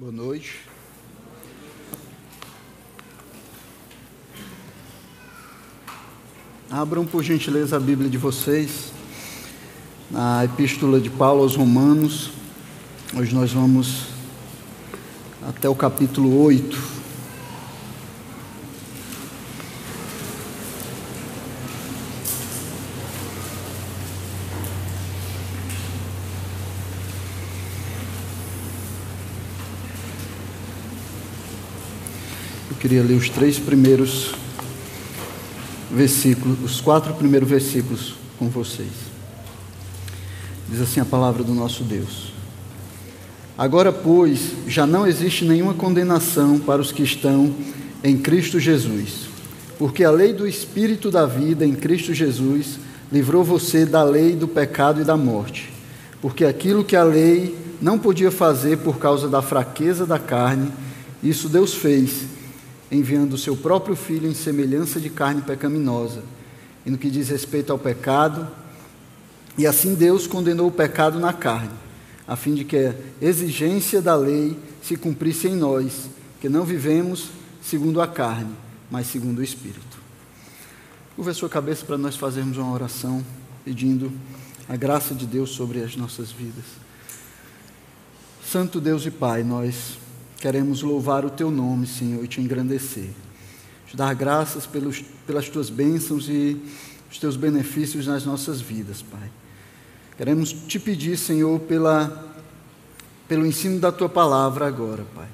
Boa noite. Abram, por gentileza, a Bíblia de vocês, na Epístola de Paulo aos Romanos. Hoje nós vamos até o capítulo 8. Queria ler os três primeiros versículos, os quatro primeiros versículos com vocês. Diz assim a palavra do nosso Deus. Agora, pois, já não existe nenhuma condenação para os que estão em Cristo Jesus, porque a lei do Espírito da vida em Cristo Jesus livrou você da lei do pecado e da morte, porque aquilo que a lei não podia fazer por causa da fraqueza da carne, isso Deus fez enviando o seu próprio filho em semelhança de carne pecaminosa. E no que diz respeito ao pecado, e assim Deus condenou o pecado na carne, a fim de que a exigência da lei se cumprisse em nós, que não vivemos segundo a carne, mas segundo o Espírito. Curva a sua cabeça para nós fazermos uma oração pedindo a graça de Deus sobre as nossas vidas. Santo Deus e Pai, nós Queremos louvar o teu nome, Senhor, e te engrandecer. Te dar graças pelos, pelas tuas bênçãos e os teus benefícios nas nossas vidas, Pai. Queremos te pedir, Senhor, pela, pelo ensino da tua palavra agora, Pai.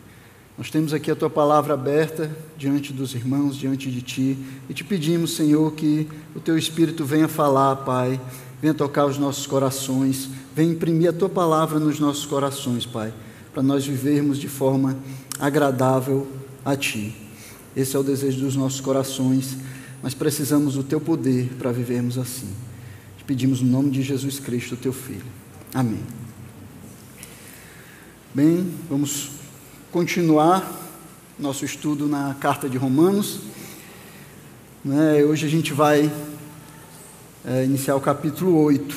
Nós temos aqui a tua palavra aberta diante dos irmãos, diante de ti, e te pedimos, Senhor, que o teu Espírito venha falar, Pai, venha tocar os nossos corações, venha imprimir a tua palavra nos nossos corações, Pai para nós vivermos de forma agradável a Ti. Esse é o desejo dos nossos corações, mas precisamos do Teu poder para vivermos assim. Te pedimos no nome de Jesus Cristo, Teu Filho. Amém. Bem, vamos continuar nosso estudo na carta de Romanos. Né, hoje a gente vai é, iniciar o capítulo 8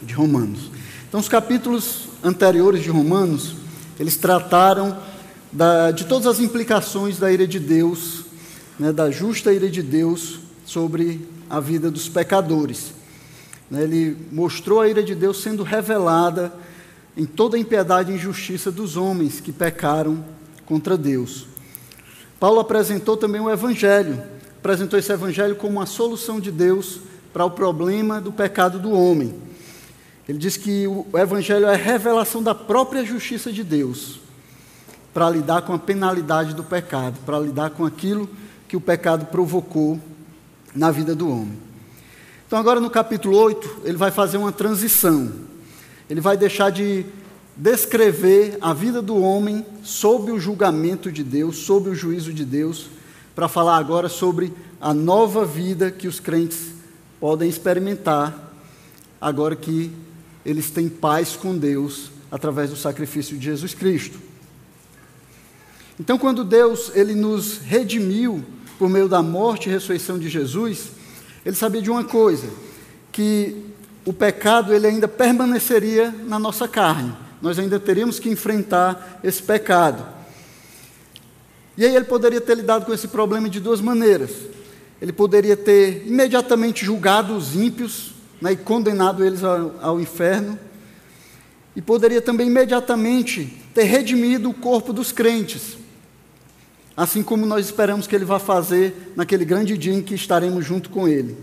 de Romanos. Então, os capítulos anteriores de Romanos, eles trataram da, de todas as implicações da ira de Deus, né, da justa ira de Deus sobre a vida dos pecadores. Né, ele mostrou a ira de Deus sendo revelada em toda a impiedade e injustiça dos homens que pecaram contra Deus. Paulo apresentou também o Evangelho, apresentou esse Evangelho como uma solução de Deus para o problema do pecado do homem. Ele diz que o Evangelho é a revelação da própria justiça de Deus para lidar com a penalidade do pecado, para lidar com aquilo que o pecado provocou na vida do homem. Então, agora no capítulo 8, ele vai fazer uma transição. Ele vai deixar de descrever a vida do homem sob o julgamento de Deus, sob o juízo de Deus, para falar agora sobre a nova vida que os crentes podem experimentar, agora que eles têm paz com Deus através do sacrifício de Jesus Cristo. Então, quando Deus ele nos redimiu por meio da morte e ressurreição de Jesus, ele sabia de uma coisa, que o pecado ele ainda permaneceria na nossa carne. Nós ainda teríamos que enfrentar esse pecado. E aí ele poderia ter lidado com esse problema de duas maneiras. Ele poderia ter imediatamente julgado os ímpios né, e condenado eles ao, ao inferno, e poderia também imediatamente ter redimido o corpo dos crentes, assim como nós esperamos que ele vá fazer naquele grande dia em que estaremos junto com ele.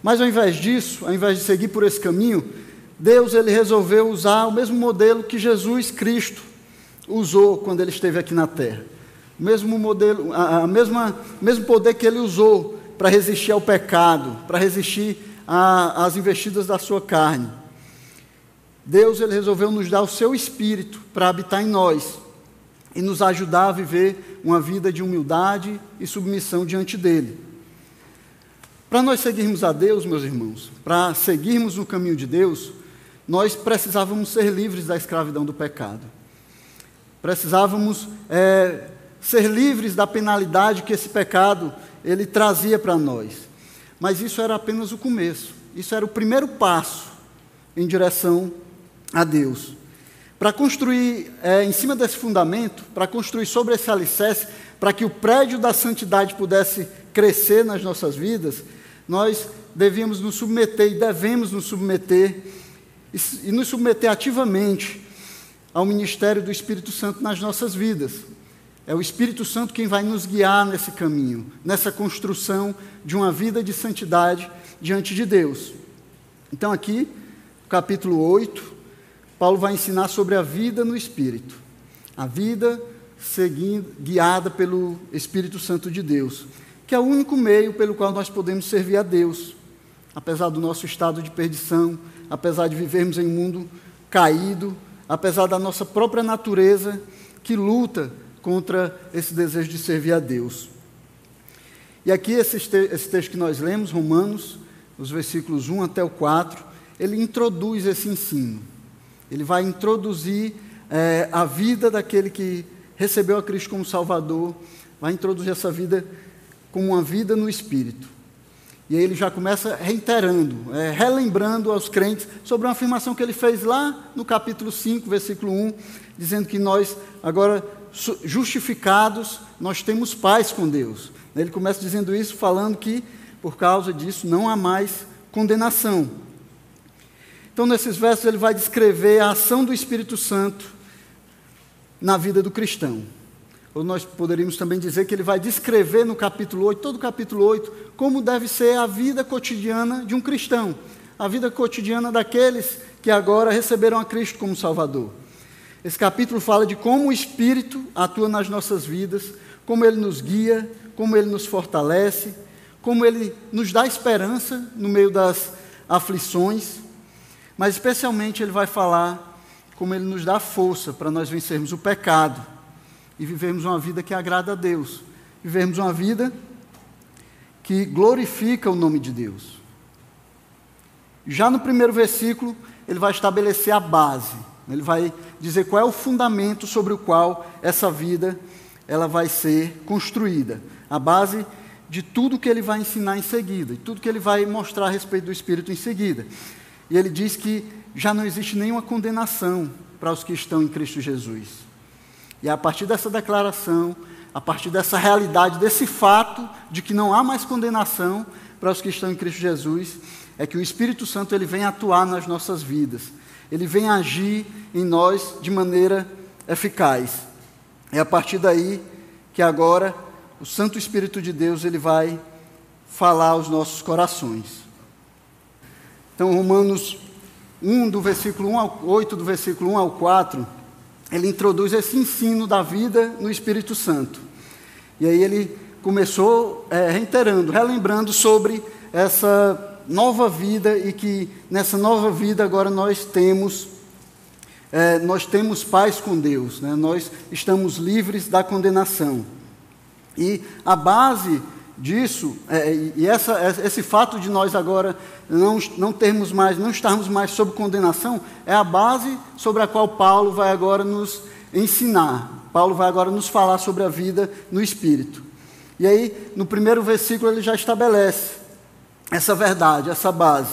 Mas ao invés disso, ao invés de seguir por esse caminho, Deus ele resolveu usar o mesmo modelo que Jesus Cristo usou quando ele esteve aqui na terra. O mesmo modelo, a, a mesma, mesmo poder que ele usou para resistir ao pecado, para resistir às investidas da sua carne. Deus ele resolveu nos dar o seu espírito para habitar em nós e nos ajudar a viver uma vida de humildade e submissão diante dele. Para nós seguirmos a Deus, meus irmãos, para seguirmos no caminho de Deus, nós precisávamos ser livres da escravidão do pecado. Precisávamos é, ser livres da penalidade que esse pecado ele trazia para nós. Mas isso era apenas o começo. Isso era o primeiro passo em direção a Deus. Para construir é, em cima desse fundamento, para construir sobre esse alicerce, para que o prédio da santidade pudesse crescer nas nossas vidas, nós devíamos nos submeter e devemos nos submeter e, e nos submeter ativamente ao ministério do Espírito Santo nas nossas vidas. É o Espírito Santo quem vai nos guiar nesse caminho, nessa construção de uma vida de santidade diante de Deus. Então, aqui, capítulo 8, Paulo vai ensinar sobre a vida no Espírito, a vida seguindo, guiada pelo Espírito Santo de Deus, que é o único meio pelo qual nós podemos servir a Deus, apesar do nosso estado de perdição, apesar de vivermos em um mundo caído, apesar da nossa própria natureza que luta contra esse desejo de servir a Deus. E aqui, esse, esse texto que nós lemos, Romanos, os versículos 1 até o 4, ele introduz esse ensino. Ele vai introduzir é, a vida daquele que recebeu a Cristo como Salvador, vai introduzir essa vida como uma vida no Espírito. E aí ele já começa reiterando, é, relembrando aos crentes sobre uma afirmação que ele fez lá no capítulo 5, versículo 1, dizendo que nós, agora justificados, nós temos paz com Deus. Ele começa dizendo isso, falando que por causa disso não há mais condenação. Então, nesses versos, ele vai descrever a ação do Espírito Santo na vida do cristão. Ou nós poderíamos também dizer que ele vai descrever no capítulo 8, todo o capítulo 8, como deve ser a vida cotidiana de um cristão, a vida cotidiana daqueles que agora receberam a Cristo como Salvador. Esse capítulo fala de como o Espírito atua nas nossas vidas, como ele nos guia, como ele nos fortalece, como ele nos dá esperança no meio das aflições. Mas especialmente ele vai falar como ele nos dá força para nós vencermos o pecado e vivermos uma vida que agrada a Deus, vivermos uma vida que glorifica o nome de Deus. Já no primeiro versículo, ele vai estabelecer a base. Ele vai dizer qual é o fundamento sobre o qual essa vida ela vai ser construída. A base de tudo que ele vai ensinar em seguida, de tudo que ele vai mostrar a respeito do Espírito em seguida. E ele diz que já não existe nenhuma condenação para os que estão em Cristo Jesus. E a partir dessa declaração, a partir dessa realidade, desse fato de que não há mais condenação para os que estão em Cristo Jesus, é que o Espírito Santo ele vem atuar nas nossas vidas. Ele vem agir em nós de maneira eficaz. É a partir daí que agora o Santo Espírito de Deus ele vai falar aos nossos corações. Então, Romanos 1, do versículo 1 ao 8, do versículo 1 ao 4, ele introduz esse ensino da vida no Espírito Santo. E aí ele começou é, reiterando, relembrando sobre essa nova vida e que nessa nova vida agora nós temos é, nós temos paz com Deus, né? nós estamos livres da condenação. E a base disso, é, e essa, esse fato de nós agora não, não termos mais, não estarmos mais sob condenação, é a base sobre a qual Paulo vai agora nos ensinar. Paulo vai agora nos falar sobre a vida no Espírito. E aí, no primeiro versículo, ele já estabelece essa verdade, essa base.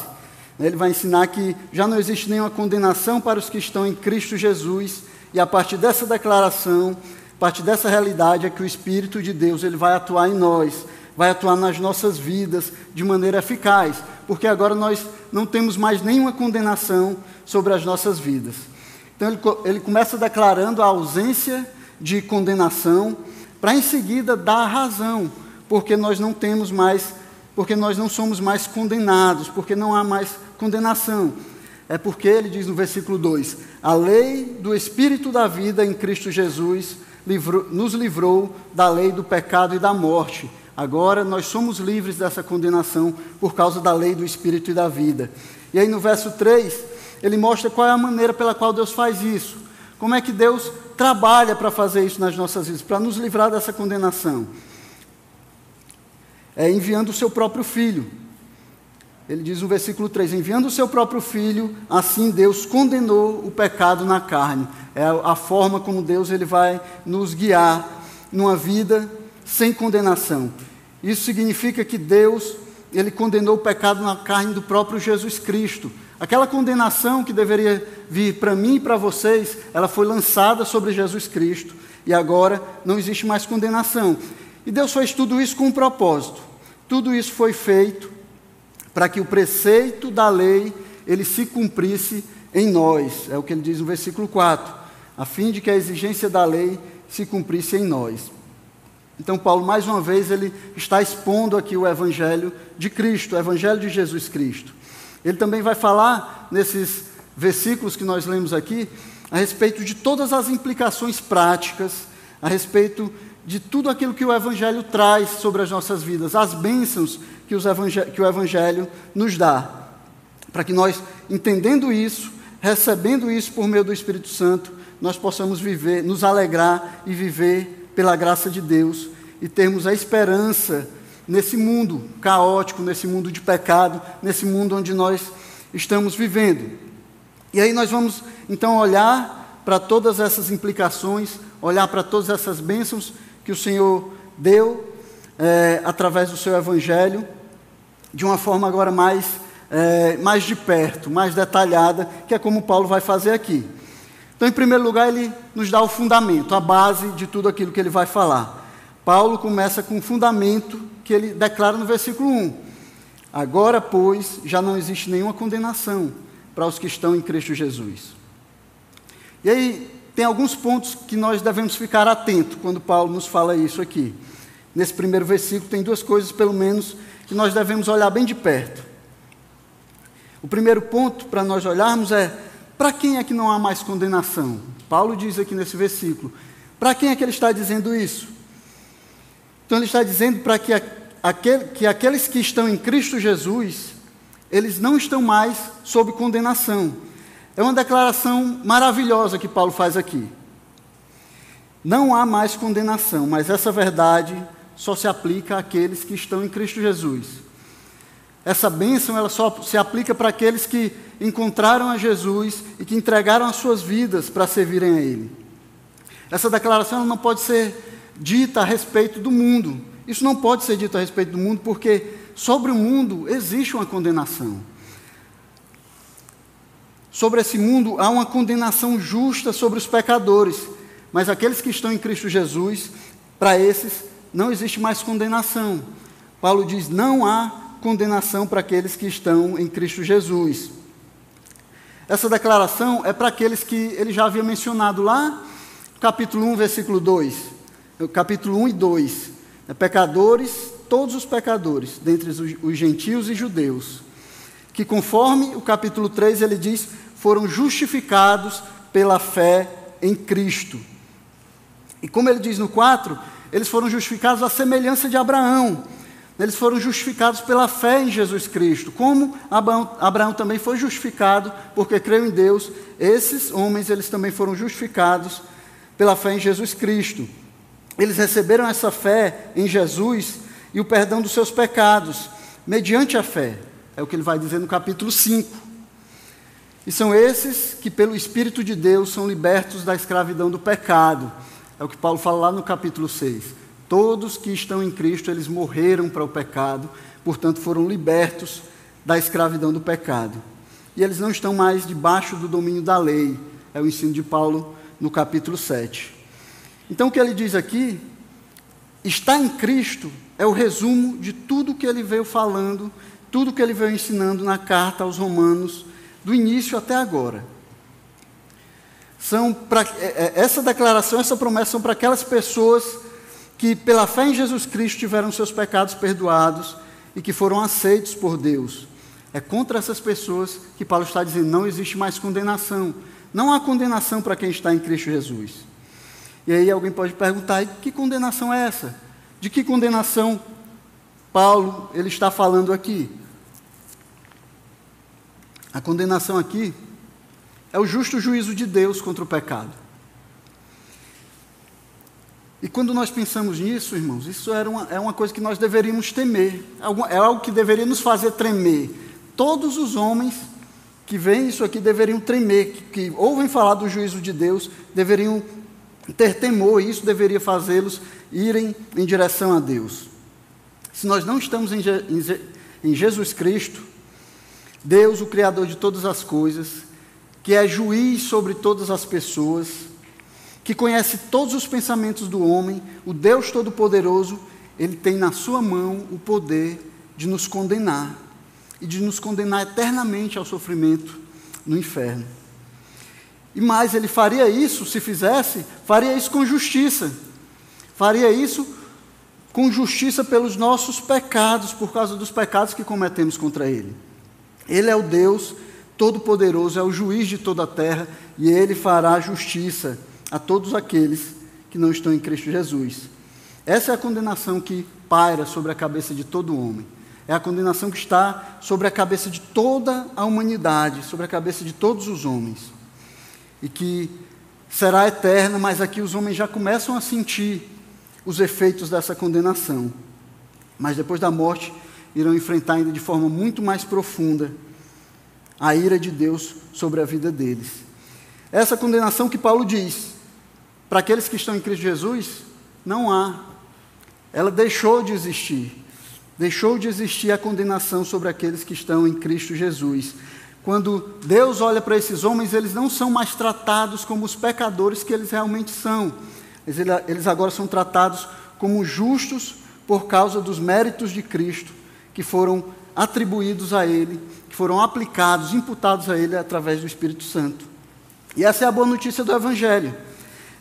Ele vai ensinar que já não existe nenhuma condenação para os que estão em Cristo Jesus, e a partir dessa declaração, a partir dessa realidade, é que o Espírito de Deus ele vai atuar em nós, vai atuar nas nossas vidas de maneira eficaz, porque agora nós não temos mais nenhuma condenação sobre as nossas vidas. Então ele, ele começa declarando a ausência de condenação, para em seguida dar a razão, porque nós não temos mais, porque nós não somos mais condenados, porque não há mais condenação. É porque ele diz no versículo 2: a lei do Espírito da vida em Cristo Jesus livrou, nos livrou da lei do pecado e da morte Agora nós somos livres dessa condenação por causa da lei do Espírito e da vida. E aí no verso 3, ele mostra qual é a maneira pela qual Deus faz isso. Como é que Deus trabalha para fazer isso nas nossas vidas, para nos livrar dessa condenação? É enviando o seu próprio filho. Ele diz no versículo 3: enviando o seu próprio filho, assim Deus condenou o pecado na carne. É a forma como Deus ele vai nos guiar numa vida sem condenação. Isso significa que Deus, ele condenou o pecado na carne do próprio Jesus Cristo. Aquela condenação que deveria vir para mim e para vocês, ela foi lançada sobre Jesus Cristo e agora não existe mais condenação. E Deus fez tudo isso com um propósito. Tudo isso foi feito para que o preceito da lei ele se cumprisse em nós. É o que ele diz no versículo 4, a fim de que a exigência da lei se cumprisse em nós. Então, Paulo, mais uma vez, ele está expondo aqui o Evangelho de Cristo, o Evangelho de Jesus Cristo. Ele também vai falar, nesses versículos que nós lemos aqui, a respeito de todas as implicações práticas, a respeito de tudo aquilo que o Evangelho traz sobre as nossas vidas, as bênçãos que, que o Evangelho nos dá. Para que nós, entendendo isso, recebendo isso por meio do Espírito Santo, nós possamos viver, nos alegrar e viver pela graça de Deus e termos a esperança nesse mundo caótico, nesse mundo de pecado, nesse mundo onde nós estamos vivendo. E aí nós vamos então olhar para todas essas implicações, olhar para todas essas bênçãos que o Senhor deu é, através do seu Evangelho, de uma forma agora mais, é, mais de perto, mais detalhada, que é como Paulo vai fazer aqui. Então, em primeiro lugar, ele nos dá o fundamento, a base de tudo aquilo que ele vai falar. Paulo começa com o fundamento que ele declara no versículo 1. Agora, pois, já não existe nenhuma condenação para os que estão em Cristo Jesus. E aí, tem alguns pontos que nós devemos ficar atentos quando Paulo nos fala isso aqui. Nesse primeiro versículo, tem duas coisas, pelo menos, que nós devemos olhar bem de perto. O primeiro ponto para nós olharmos é para quem é que não há mais condenação? Paulo diz aqui nesse versículo. Para quem é que ele está dizendo isso? Então ele está dizendo para que, aquele, que aqueles que estão em Cristo Jesus, eles não estão mais sob condenação. É uma declaração maravilhosa que Paulo faz aqui. Não há mais condenação, mas essa verdade só se aplica àqueles que estão em Cristo Jesus. Essa bênção ela só se aplica para aqueles que encontraram a Jesus e que entregaram as suas vidas para servirem a Ele. Essa declaração não pode ser dita a respeito do mundo. Isso não pode ser dito a respeito do mundo porque sobre o mundo existe uma condenação. Sobre esse mundo há uma condenação justa sobre os pecadores, mas aqueles que estão em Cristo Jesus, para esses não existe mais condenação. Paulo diz: não há condenação para aqueles que estão em Cristo Jesus. Essa declaração é para aqueles que ele já havia mencionado lá, capítulo 1, versículo 2. Capítulo 1 e 2. É, pecadores, todos os pecadores, dentre os gentios e judeus, que conforme o capítulo 3 ele diz, foram justificados pela fé em Cristo. E como ele diz no 4, eles foram justificados à semelhança de Abraão, eles foram justificados pela fé em Jesus Cristo, como Abraão, Abraão, também foi justificado porque creu em Deus. Esses homens, eles também foram justificados pela fé em Jesus Cristo. Eles receberam essa fé em Jesus e o perdão dos seus pecados, mediante a fé. É o que ele vai dizer no capítulo 5. E são esses que, pelo Espírito de Deus, são libertos da escravidão do pecado. É o que Paulo fala lá no capítulo 6. Todos que estão em Cristo, eles morreram para o pecado, portanto foram libertos da escravidão do pecado. E eles não estão mais debaixo do domínio da lei. É o ensino de Paulo no capítulo 7. Então o que ele diz aqui, está em Cristo, é o resumo de tudo que ele veio falando, tudo que ele veio ensinando na carta aos Romanos, do início até agora. São pra, é, é, essa declaração, essa promessa são para aquelas pessoas que pela fé em Jesus Cristo tiveram seus pecados perdoados e que foram aceitos por Deus. É contra essas pessoas que Paulo está dizendo: não existe mais condenação. Não há condenação para quem está em Cristo Jesus. E aí alguém pode perguntar: que condenação é essa? De que condenação Paulo ele está falando aqui? A condenação aqui é o justo juízo de Deus contra o pecado. E quando nós pensamos nisso, irmãos, isso era uma, é uma coisa que nós deveríamos temer, é algo que deveria nos fazer tremer. Todos os homens que veem isso aqui deveriam tremer, que, que ouvem falar do juízo de Deus, deveriam ter temor, e isso deveria fazê-los irem em direção a Deus. Se nós não estamos em, em Jesus Cristo, Deus, o Criador de todas as coisas, que é juiz sobre todas as pessoas, que conhece todos os pensamentos do homem, o Deus Todo-Poderoso, ele tem na sua mão o poder de nos condenar e de nos condenar eternamente ao sofrimento no inferno. E mais, ele faria isso, se fizesse, faria isso com justiça. Faria isso com justiça pelos nossos pecados, por causa dos pecados que cometemos contra ele. Ele é o Deus Todo-Poderoso, é o juiz de toda a terra, e ele fará justiça a todos aqueles que não estão em Cristo Jesus. Essa é a condenação que paira sobre a cabeça de todo homem. É a condenação que está sobre a cabeça de toda a humanidade, sobre a cabeça de todos os homens. E que será eterna, mas aqui os homens já começam a sentir os efeitos dessa condenação. Mas depois da morte, irão enfrentar ainda de forma muito mais profunda a ira de Deus sobre a vida deles. Essa condenação que Paulo diz, para aqueles que estão em Cristo Jesus, não há. Ela deixou de existir. Deixou de existir a condenação sobre aqueles que estão em Cristo Jesus. Quando Deus olha para esses homens, eles não são mais tratados como os pecadores que eles realmente são. Eles agora são tratados como justos por causa dos méritos de Cristo que foram atribuídos a Ele, que foram aplicados, imputados a Ele através do Espírito Santo. E essa é a boa notícia do Evangelho.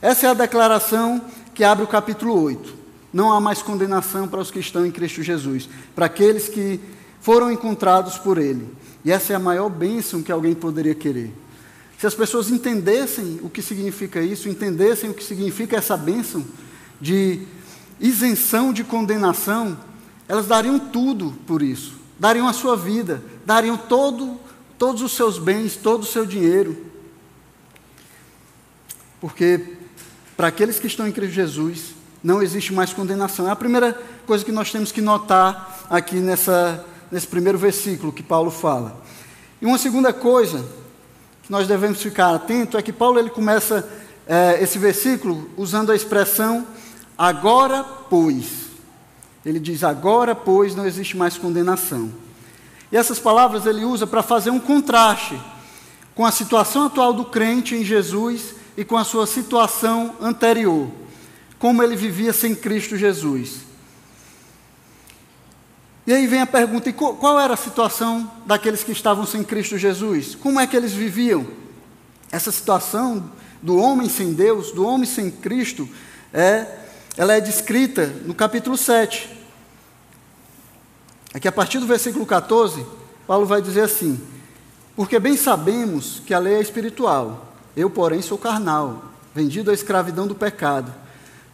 Essa é a declaração que abre o capítulo 8 não há mais condenação para os que estão em Cristo Jesus, para aqueles que foram encontrados por Ele. E essa é a maior bênção que alguém poderia querer. Se as pessoas entendessem o que significa isso, entendessem o que significa essa bênção de isenção de condenação, elas dariam tudo por isso, dariam a sua vida, dariam todo, todos os seus bens, todo o seu dinheiro. Porque para aqueles que estão em Cristo Jesus, não existe mais condenação. É a primeira coisa que nós temos que notar aqui nessa, nesse primeiro versículo que Paulo fala. E uma segunda coisa que nós devemos ficar atento é que Paulo ele começa é, esse versículo usando a expressão agora, pois. Ele diz agora, pois, não existe mais condenação. E essas palavras ele usa para fazer um contraste com a situação atual do crente em Jesus e com a sua situação anterior como ele vivia sem Cristo Jesus. E aí vem a pergunta: e qual era a situação daqueles que estavam sem Cristo Jesus? Como é que eles viviam? Essa situação do homem sem Deus, do homem sem Cristo, é, ela é descrita no capítulo 7. Aqui a partir do versículo 14, Paulo vai dizer assim: Porque bem sabemos que a lei é espiritual, eu, porém, sou carnal, vendido à escravidão do pecado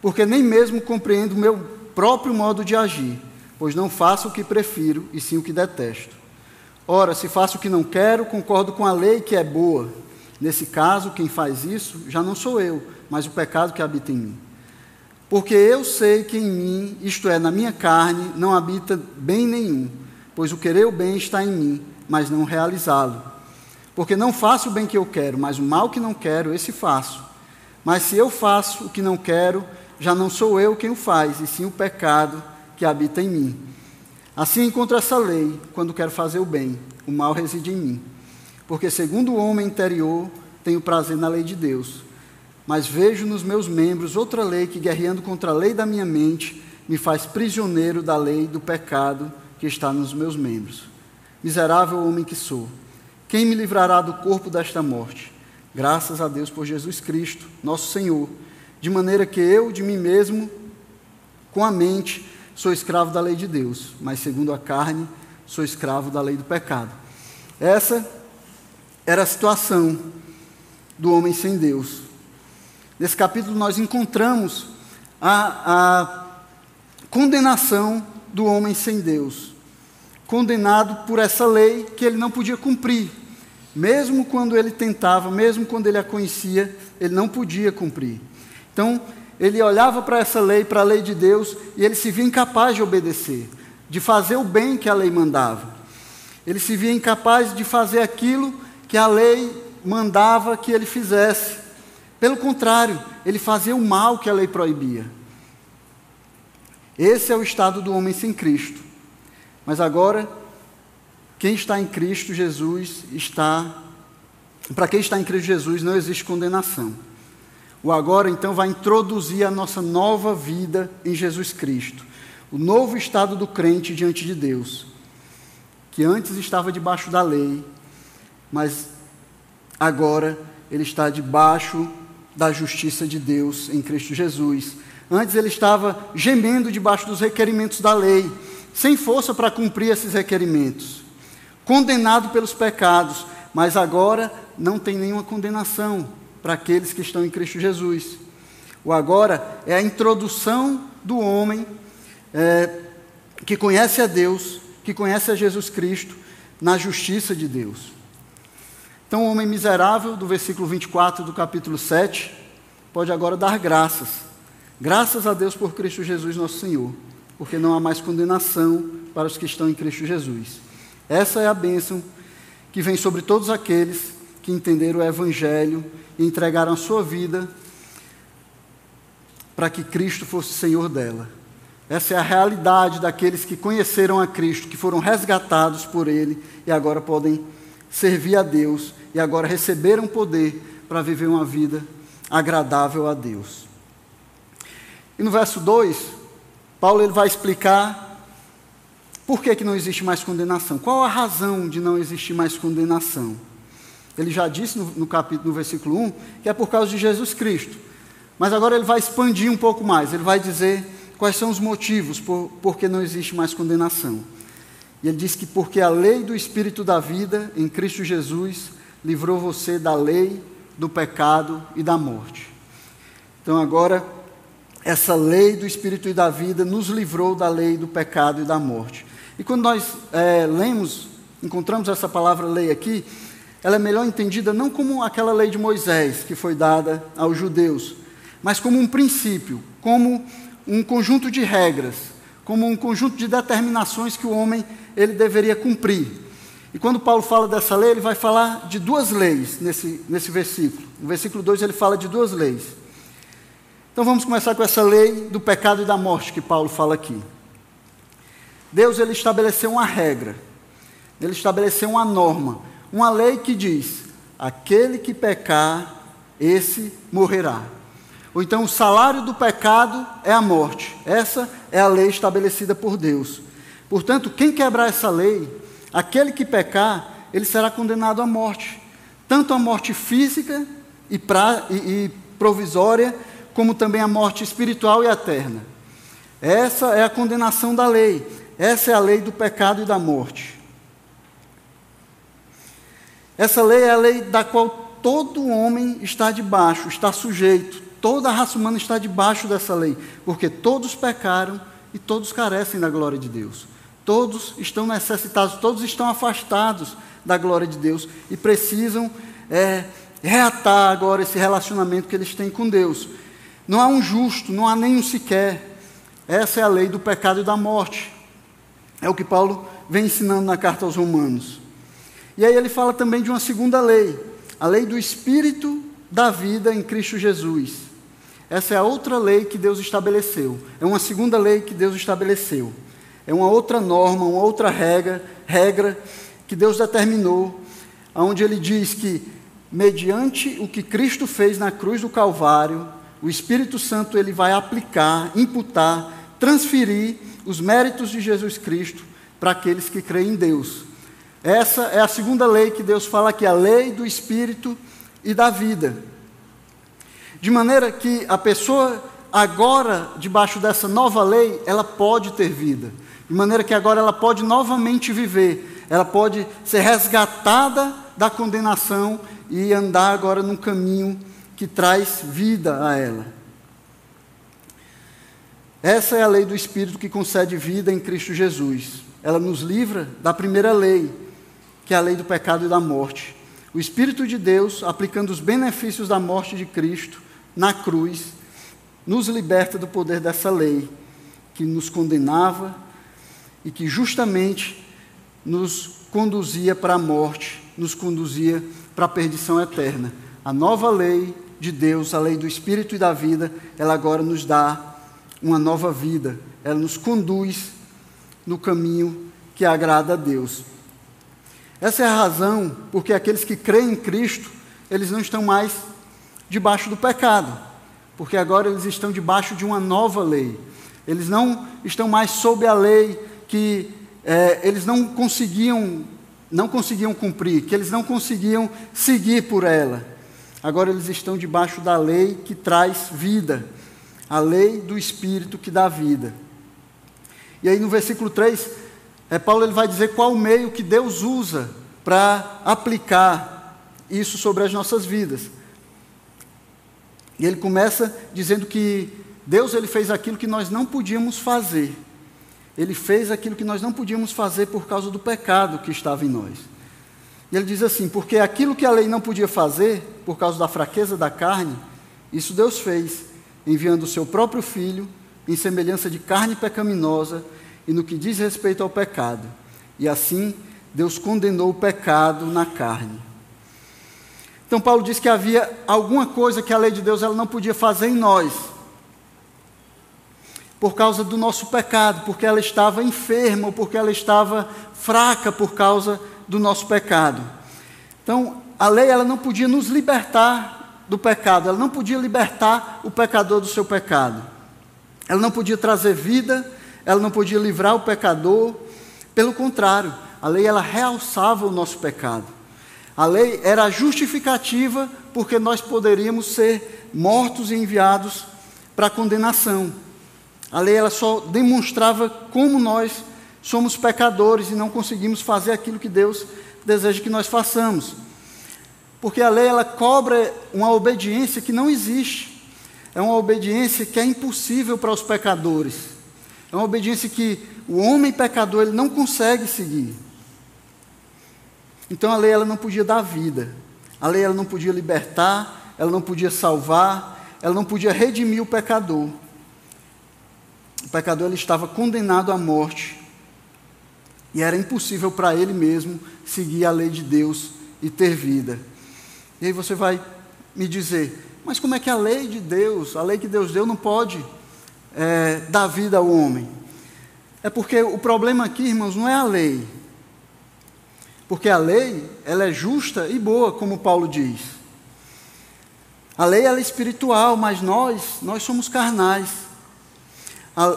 porque nem mesmo compreendo o meu próprio modo de agir, pois não faço o que prefiro, e sim o que detesto. Ora, se faço o que não quero, concordo com a lei que é boa. Nesse caso, quem faz isso já não sou eu, mas o pecado que habita em mim. Porque eu sei que em mim, isto é, na minha carne, não habita bem nenhum, pois o querer o bem está em mim, mas não realizá-lo. Porque não faço o bem que eu quero, mas o mal que não quero, esse faço. Mas se eu faço o que não quero, já não sou eu quem o faz, e sim o pecado que habita em mim. Assim encontro essa lei quando quero fazer o bem, o mal reside em mim. Porque, segundo o homem interior, tenho prazer na lei de Deus. Mas vejo nos meus membros outra lei que, guerreando contra a lei da minha mente, me faz prisioneiro da lei do pecado que está nos meus membros. Miserável homem que sou, quem me livrará do corpo desta morte? Graças a Deus por Jesus Cristo, nosso Senhor de maneira que eu, de mim mesmo, com a mente, sou escravo da lei de Deus, mas segundo a carne, sou escravo da lei do pecado. Essa era a situação do homem sem Deus. Nesse capítulo, nós encontramos a, a condenação do homem sem Deus, condenado por essa lei que ele não podia cumprir. Mesmo quando ele tentava, mesmo quando ele a conhecia, ele não podia cumprir. Então, ele olhava para essa lei, para a lei de Deus, e ele se via incapaz de obedecer, de fazer o bem que a lei mandava. Ele se via incapaz de fazer aquilo que a lei mandava que ele fizesse. Pelo contrário, ele fazia o mal que a lei proibia. Esse é o estado do homem sem Cristo. Mas agora, quem está em Cristo Jesus está. Para quem está em Cristo Jesus não existe condenação. O agora então vai introduzir a nossa nova vida em Jesus Cristo, o novo estado do crente diante de Deus, que antes estava debaixo da lei, mas agora ele está debaixo da justiça de Deus em Cristo Jesus. Antes ele estava gemendo debaixo dos requerimentos da lei, sem força para cumprir esses requerimentos, condenado pelos pecados, mas agora não tem nenhuma condenação para aqueles que estão em Cristo Jesus. O agora é a introdução do homem é, que conhece a Deus, que conhece a Jesus Cristo, na justiça de Deus. Então, o homem miserável, do versículo 24 do capítulo 7, pode agora dar graças. Graças a Deus por Cristo Jesus, nosso Senhor, porque não há mais condenação para os que estão em Cristo Jesus. Essa é a bênção que vem sobre todos aqueles que entenderam o Evangelho e entregaram a sua vida para que Cristo fosse Senhor dela. Essa é a realidade daqueles que conheceram a Cristo, que foram resgatados por Ele e agora podem servir a Deus e agora receberam poder para viver uma vida agradável a Deus. E no verso 2, Paulo ele vai explicar por que, que não existe mais condenação. Qual a razão de não existir mais condenação? Ele já disse no, no, capítulo, no versículo 1 que é por causa de Jesus Cristo. Mas agora ele vai expandir um pouco mais. Ele vai dizer quais são os motivos por, por que não existe mais condenação. E ele diz que porque a lei do Espírito da vida em Cristo Jesus livrou você da lei, do pecado e da morte. Então agora, essa lei do Espírito e da vida nos livrou da lei do pecado e da morte. E quando nós é, lemos, encontramos essa palavra lei aqui, ela é melhor entendida não como aquela lei de Moisés que foi dada aos judeus, mas como um princípio, como um conjunto de regras, como um conjunto de determinações que o homem ele deveria cumprir. E quando Paulo fala dessa lei, ele vai falar de duas leis nesse, nesse versículo. No versículo 2 ele fala de duas leis. Então vamos começar com essa lei do pecado e da morte que Paulo fala aqui. Deus ele estabeleceu uma regra, ele estabeleceu uma norma, uma lei que diz: aquele que pecar, esse morrerá. Ou então, o salário do pecado é a morte. Essa é a lei estabelecida por Deus. Portanto, quem quebrar essa lei, aquele que pecar, ele será condenado à morte. Tanto a morte física e, pra, e, e provisória, como também a morte espiritual e eterna. Essa é a condenação da lei. Essa é a lei do pecado e da morte. Essa lei é a lei da qual todo homem está debaixo, está sujeito. Toda a raça humana está debaixo dessa lei, porque todos pecaram e todos carecem da glória de Deus. Todos estão necessitados, todos estão afastados da glória de Deus e precisam é, reatar agora esse relacionamento que eles têm com Deus. Não há um justo, não há nenhum sequer. Essa é a lei do pecado e da morte. É o que Paulo vem ensinando na carta aos Romanos. E aí ele fala também de uma segunda lei, a lei do Espírito da vida em Cristo Jesus. Essa é a outra lei que Deus estabeleceu. É uma segunda lei que Deus estabeleceu. É uma outra norma, uma outra regra, regra que Deus determinou, onde ele diz que mediante o que Cristo fez na cruz do Calvário, o Espírito Santo ele vai aplicar, imputar, transferir os méritos de Jesus Cristo para aqueles que creem em Deus. Essa é a segunda lei que Deus fala aqui, a lei do espírito e da vida. De maneira que a pessoa agora, debaixo dessa nova lei, ela pode ter vida. De maneira que agora ela pode novamente viver. Ela pode ser resgatada da condenação e andar agora num caminho que traz vida a ela. Essa é a lei do Espírito que concede vida em Cristo Jesus. Ela nos livra da primeira lei, que é a lei do pecado e da morte. O Espírito de Deus, aplicando os benefícios da morte de Cristo na cruz, nos liberta do poder dessa lei que nos condenava e que justamente nos conduzia para a morte, nos conduzia para a perdição eterna. A nova lei de Deus, a lei do Espírito e da vida, ela agora nos dá uma nova vida, ela nos conduz no caminho que agrada a Deus. Essa é a razão porque aqueles que creem em Cristo, eles não estão mais debaixo do pecado, porque agora eles estão debaixo de uma nova lei. Eles não estão mais sob a lei que é, eles não conseguiam, não conseguiam cumprir, que eles não conseguiam seguir por ela. Agora eles estão debaixo da lei que traz vida, a lei do Espírito que dá vida. E aí no versículo 3, é, Paulo ele vai dizer qual o meio que Deus usa para aplicar isso sobre as nossas vidas. E ele começa dizendo que Deus ele fez aquilo que nós não podíamos fazer. Ele fez aquilo que nós não podíamos fazer por causa do pecado que estava em nós. E ele diz assim: porque aquilo que a lei não podia fazer, por causa da fraqueza da carne, isso Deus fez, enviando o seu próprio filho, em semelhança de carne pecaminosa, e no que diz respeito ao pecado. E assim, Deus condenou o pecado na carne. Então, Paulo diz que havia alguma coisa que a lei de Deus ela não podia fazer em nós, por causa do nosso pecado, porque ela estava enferma, ou porque ela estava fraca por causa do nosso pecado. Então, a lei ela não podia nos libertar do pecado, ela não podia libertar o pecador do seu pecado. Ela não podia trazer vida, ela não podia livrar o pecador. Pelo contrário, a lei ela realçava o nosso pecado. A lei era justificativa porque nós poderíamos ser mortos e enviados para a condenação. A lei ela só demonstrava como nós somos pecadores e não conseguimos fazer aquilo que Deus deseja que nós façamos. Porque a lei ela cobra uma obediência que não existe. É uma obediência que é impossível para os pecadores. É uma obediência que o homem pecador ele não consegue seguir. Então a lei ela não podia dar vida. A lei ela não podia libertar, ela não podia salvar, ela não podia redimir o pecador. O pecador ele estava condenado à morte. E era impossível para ele mesmo seguir a lei de Deus e ter vida. E aí você vai me dizer, mas como é que a lei de Deus, a lei que Deus deu, não pode é, dar vida ao homem? É porque o problema aqui, irmãos, não é a lei. Porque a lei, ela é justa e boa, como Paulo diz. A lei ela é espiritual, mas nós, nós somos carnais. A,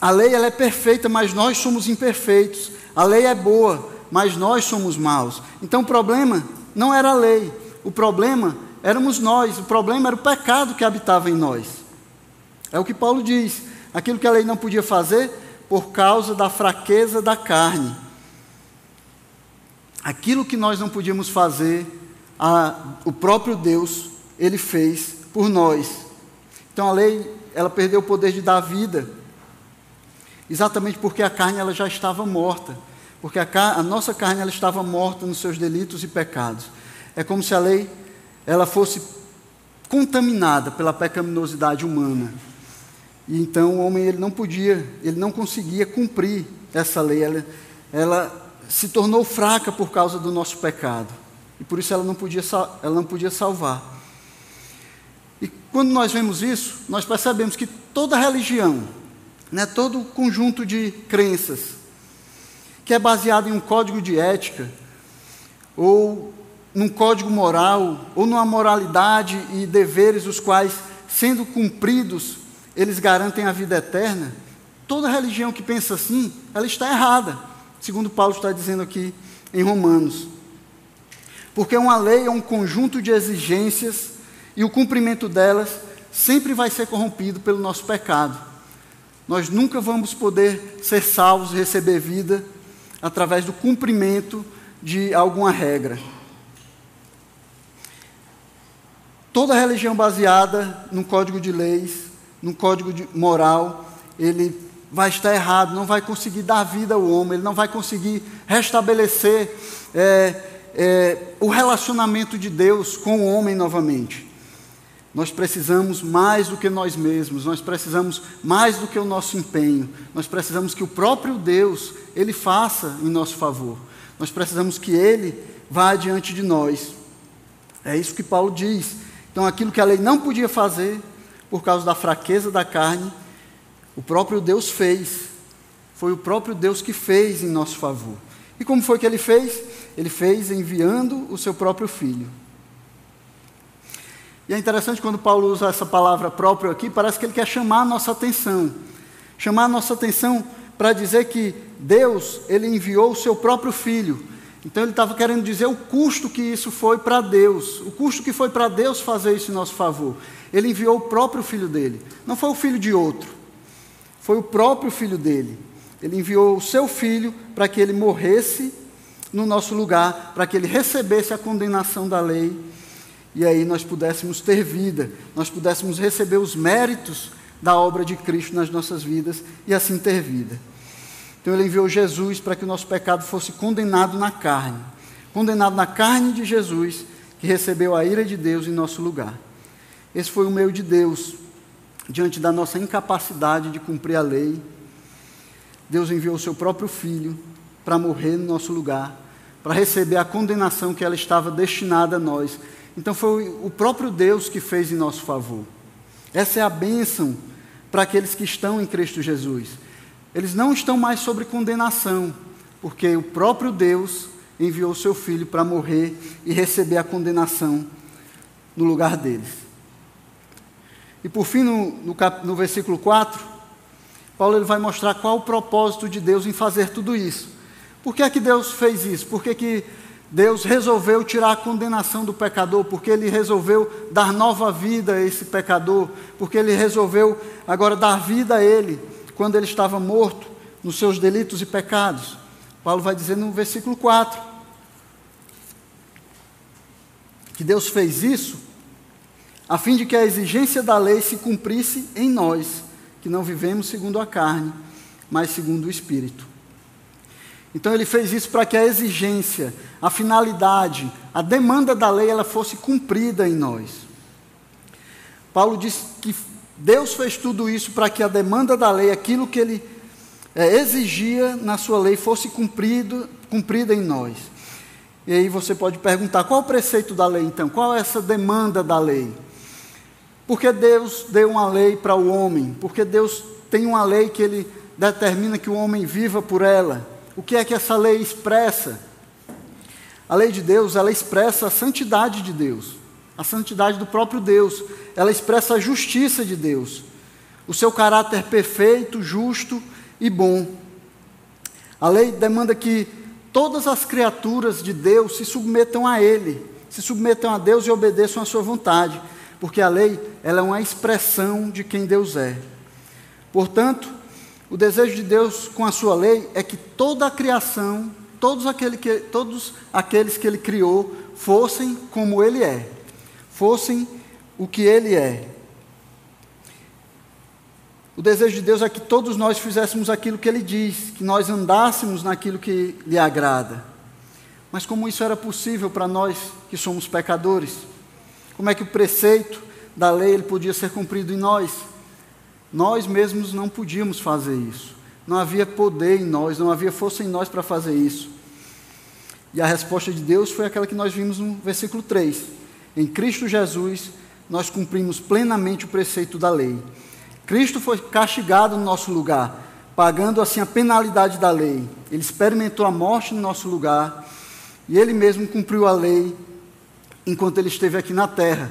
a lei ela é perfeita, mas nós somos imperfeitos. A lei é boa, mas nós somos maus. Então o problema não era a lei, o problema éramos nós, o problema era o pecado que habitava em nós. É o que Paulo diz. Aquilo que a lei não podia fazer por causa da fraqueza da carne. Aquilo que nós não podíamos fazer, a, o próprio Deus, ele fez por nós. Então a lei, ela perdeu o poder de dar vida. Exatamente porque a carne ela já estava morta. Porque a, a nossa carne ela estava morta nos seus delitos e pecados. É como se a lei ela fosse contaminada pela pecaminosidade humana. E então o homem ele não podia, ele não conseguia cumprir essa lei. Ela, ela se tornou fraca por causa do nosso pecado. E por isso ela não podia, ela não podia salvar. E quando nós vemos isso, nós percebemos que toda religião, né, todo conjunto de crenças, que é baseado em um código de ética, ou num código moral, ou numa moralidade e deveres os quais, sendo cumpridos, eles garantem a vida eterna, toda religião que pensa assim, ela está errada, segundo Paulo está dizendo aqui em Romanos. Porque uma lei é um conjunto de exigências e o cumprimento delas sempre vai ser corrompido pelo nosso pecado. Nós nunca vamos poder ser salvos receber vida através do cumprimento de alguma regra. Toda religião baseada num código de leis, num código de moral, ele vai estar errado, não vai conseguir dar vida ao homem, ele não vai conseguir restabelecer é, é, o relacionamento de Deus com o homem novamente. Nós precisamos mais do que nós mesmos, nós precisamos mais do que o nosso empenho, nós precisamos que o próprio Deus, Ele faça em nosso favor, nós precisamos que Ele vá adiante de nós. É isso que Paulo diz. Então, aquilo que a lei não podia fazer, por causa da fraqueza da carne, o próprio Deus fez. Foi o próprio Deus que fez em nosso favor. E como foi que ele fez? Ele fez enviando o seu próprio filho. E é interessante quando Paulo usa essa palavra próprio aqui, parece que ele quer chamar a nossa atenção. Chamar a nossa atenção para dizer que Deus, ele enviou o seu próprio filho. Então ele estava querendo dizer o custo que isso foi para Deus, o custo que foi para Deus fazer isso em nosso favor. Ele enviou o próprio filho dele, não foi o filho de outro, foi o próprio filho dele. Ele enviou o seu filho para que ele morresse no nosso lugar, para que ele recebesse a condenação da lei e aí nós pudéssemos ter vida, nós pudéssemos receber os méritos da obra de Cristo nas nossas vidas e assim ter vida. Então ele enviou Jesus para que o nosso pecado fosse condenado na carne, condenado na carne de Jesus, que recebeu a ira de Deus em nosso lugar. Esse foi o meio de Deus diante da nossa incapacidade de cumprir a lei. Deus enviou o seu próprio filho para morrer no nosso lugar, para receber a condenação que ela estava destinada a nós então foi o próprio Deus que fez em nosso favor. Essa é a bênção para aqueles que estão em Cristo Jesus. Eles não estão mais sobre condenação, porque o próprio Deus enviou o seu filho para morrer e receber a condenação no lugar deles. E por fim, no, no, cap, no versículo 4, Paulo ele vai mostrar qual o propósito de Deus em fazer tudo isso. Por que é que Deus fez isso? Por que, que Deus resolveu tirar a condenação do pecador, porque Ele resolveu dar nova vida a esse pecador, porque Ele resolveu agora dar vida a ele, quando ele estava morto nos seus delitos e pecados. Paulo vai dizer no versículo 4 que Deus fez isso a fim de que a exigência da lei se cumprisse em nós, que não vivemos segundo a carne, mas segundo o Espírito. Então ele fez isso para que a exigência, a finalidade, a demanda da lei ela fosse cumprida em nós. Paulo diz que Deus fez tudo isso para que a demanda da lei, aquilo que ele é, exigia na sua lei, fosse cumprido, cumprida em nós. E aí você pode perguntar: qual o preceito da lei então? Qual é essa demanda da lei? Porque Deus deu uma lei para o homem? Porque Deus tem uma lei que ele determina que o homem viva por ela? O que é que essa lei expressa? A lei de Deus, ela expressa a santidade de Deus, a santidade do próprio Deus. Ela expressa a justiça de Deus, o seu caráter perfeito, justo e bom. A lei demanda que todas as criaturas de Deus se submetam a Ele, se submetam a Deus e obedeçam à sua vontade, porque a lei ela é uma expressão de quem Deus é. Portanto, o desejo de Deus com a sua lei é que toda a criação, todos, aquele que, todos aqueles que ele criou, fossem como ele é, fossem o que ele é. O desejo de Deus é que todos nós fizéssemos aquilo que ele diz, que nós andássemos naquilo que lhe agrada. Mas como isso era possível para nós que somos pecadores? Como é que o preceito da lei ele podia ser cumprido em nós? Nós mesmos não podíamos fazer isso. Não havia poder em nós, não havia força em nós para fazer isso. E a resposta de Deus foi aquela que nós vimos no versículo 3. Em Cristo Jesus, nós cumprimos plenamente o preceito da lei. Cristo foi castigado no nosso lugar, pagando assim a penalidade da lei. Ele experimentou a morte no nosso lugar e ele mesmo cumpriu a lei enquanto ele esteve aqui na terra.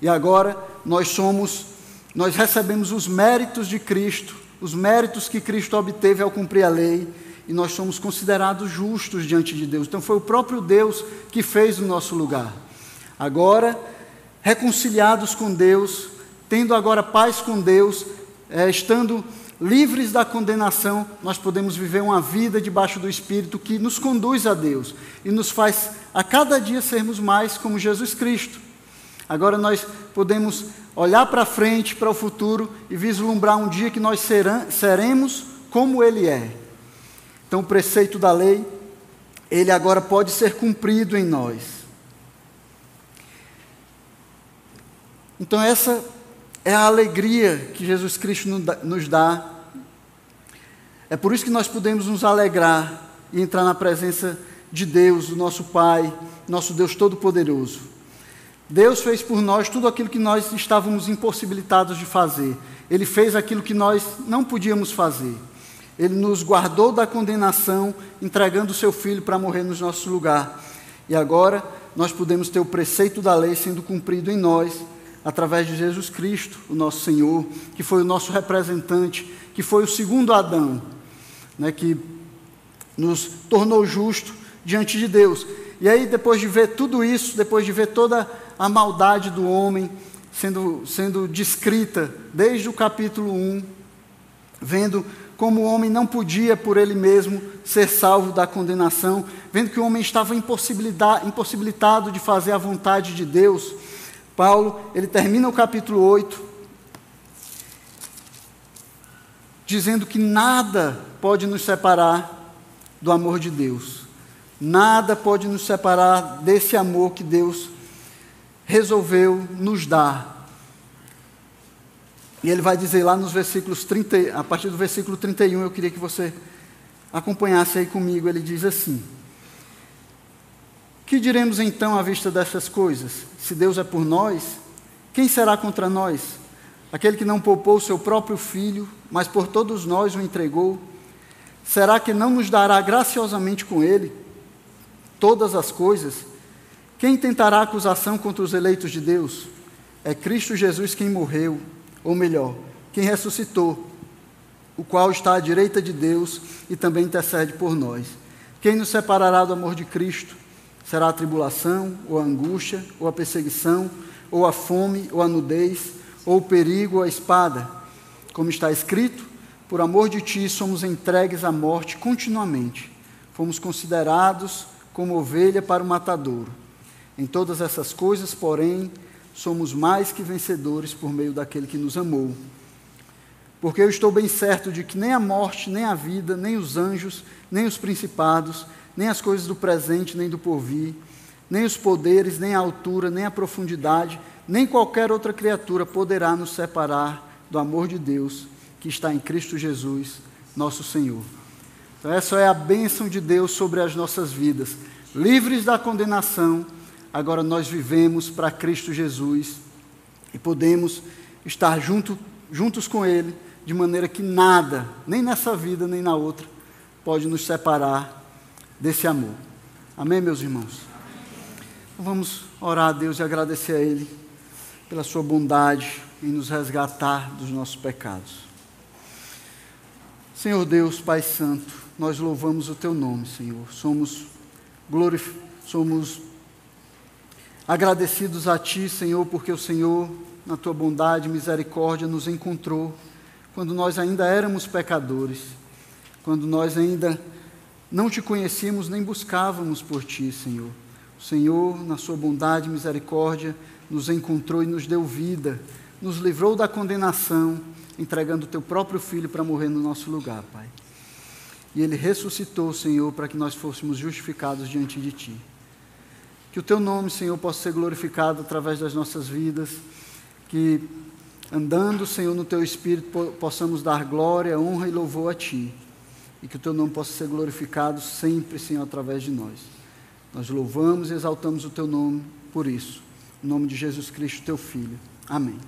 E agora nós somos nós recebemos os méritos de Cristo, os méritos que Cristo obteve ao cumprir a lei, e nós somos considerados justos diante de Deus. Então foi o próprio Deus que fez o nosso lugar. Agora, reconciliados com Deus, tendo agora paz com Deus, é, estando livres da condenação, nós podemos viver uma vida debaixo do Espírito que nos conduz a Deus e nos faz a cada dia sermos mais como Jesus Cristo. Agora nós podemos olhar para frente, para o futuro e vislumbrar um dia que nós seremos como Ele é. Então, o preceito da lei, ele agora pode ser cumprido em nós. Então, essa é a alegria que Jesus Cristo nos dá. É por isso que nós podemos nos alegrar e entrar na presença de Deus, do nosso Pai, nosso Deus Todo-Poderoso. Deus fez por nós tudo aquilo que nós estávamos impossibilitados de fazer. Ele fez aquilo que nós não podíamos fazer. Ele nos guardou da condenação, entregando o seu filho para morrer no nosso lugar. E agora nós podemos ter o preceito da lei sendo cumprido em nós, através de Jesus Cristo, o nosso Senhor, que foi o nosso representante, que foi o segundo Adão, né, que nos tornou justo diante de Deus. E aí, depois de ver tudo isso, depois de ver toda a maldade do homem sendo, sendo descrita desde o capítulo 1, vendo como o homem não podia por ele mesmo ser salvo da condenação, vendo que o homem estava impossibilitado de fazer a vontade de Deus, Paulo, ele termina o capítulo 8 dizendo que nada pode nos separar do amor de Deus. Nada pode nos separar desse amor que Deus resolveu nos dar. E ele vai dizer lá nos versículos 30, a partir do versículo 31, eu queria que você acompanhasse aí comigo. Ele diz assim: Que diremos então à vista dessas coisas? Se Deus é por nós, quem será contra nós? Aquele que não poupou seu próprio filho, mas por todos nós o entregou, será que não nos dará graciosamente com ele todas as coisas? Quem tentará acusação contra os eleitos de Deus? É Cristo Jesus quem morreu ou melhor, quem ressuscitou, o qual está à direita de Deus e também intercede por nós. Quem nos separará do amor de Cristo? Será a tribulação, ou a angústia, ou a perseguição, ou a fome, ou a nudez, ou o perigo, ou a espada? Como está escrito, por amor de ti somos entregues à morte continuamente. Fomos considerados como ovelha para o matadouro. Em todas essas coisas, porém, somos mais que vencedores por meio daquele que nos amou. Porque eu estou bem certo de que nem a morte, nem a vida, nem os anjos, nem os principados, nem as coisas do presente, nem do porvir, nem os poderes, nem a altura, nem a profundidade, nem qualquer outra criatura poderá nos separar do amor de Deus que está em Cristo Jesus, nosso Senhor. Então, essa é a bênção de Deus sobre as nossas vidas, livres da condenação agora nós vivemos para Cristo Jesus e podemos estar junto, juntos com Ele, de maneira que nada, nem nessa vida, nem na outra, pode nos separar desse amor. Amém, meus irmãos? Vamos orar a Deus e agradecer a Ele pela Sua bondade em nos resgatar dos nossos pecados. Senhor Deus, Pai Santo, nós louvamos o Teu nome, Senhor. Somos, glorif somos Agradecidos a Ti, Senhor, porque o Senhor, na Tua bondade e misericórdia, nos encontrou quando nós ainda éramos pecadores, quando nós ainda não Te conhecíamos nem buscávamos por Ti, Senhor. O Senhor, na Sua bondade e misericórdia, nos encontrou e nos deu vida, nos livrou da condenação, entregando o Teu próprio Filho para morrer no nosso lugar, Pai. E Ele ressuscitou, Senhor, para que nós fôssemos justificados diante de Ti. Que o teu nome, Senhor, possa ser glorificado através das nossas vidas. Que andando, Senhor, no teu espírito, possamos dar glória, honra e louvor a ti. E que o teu nome possa ser glorificado sempre, Senhor, através de nós. Nós louvamos e exaltamos o teu nome por isso. Em nome de Jesus Cristo, teu Filho. Amém.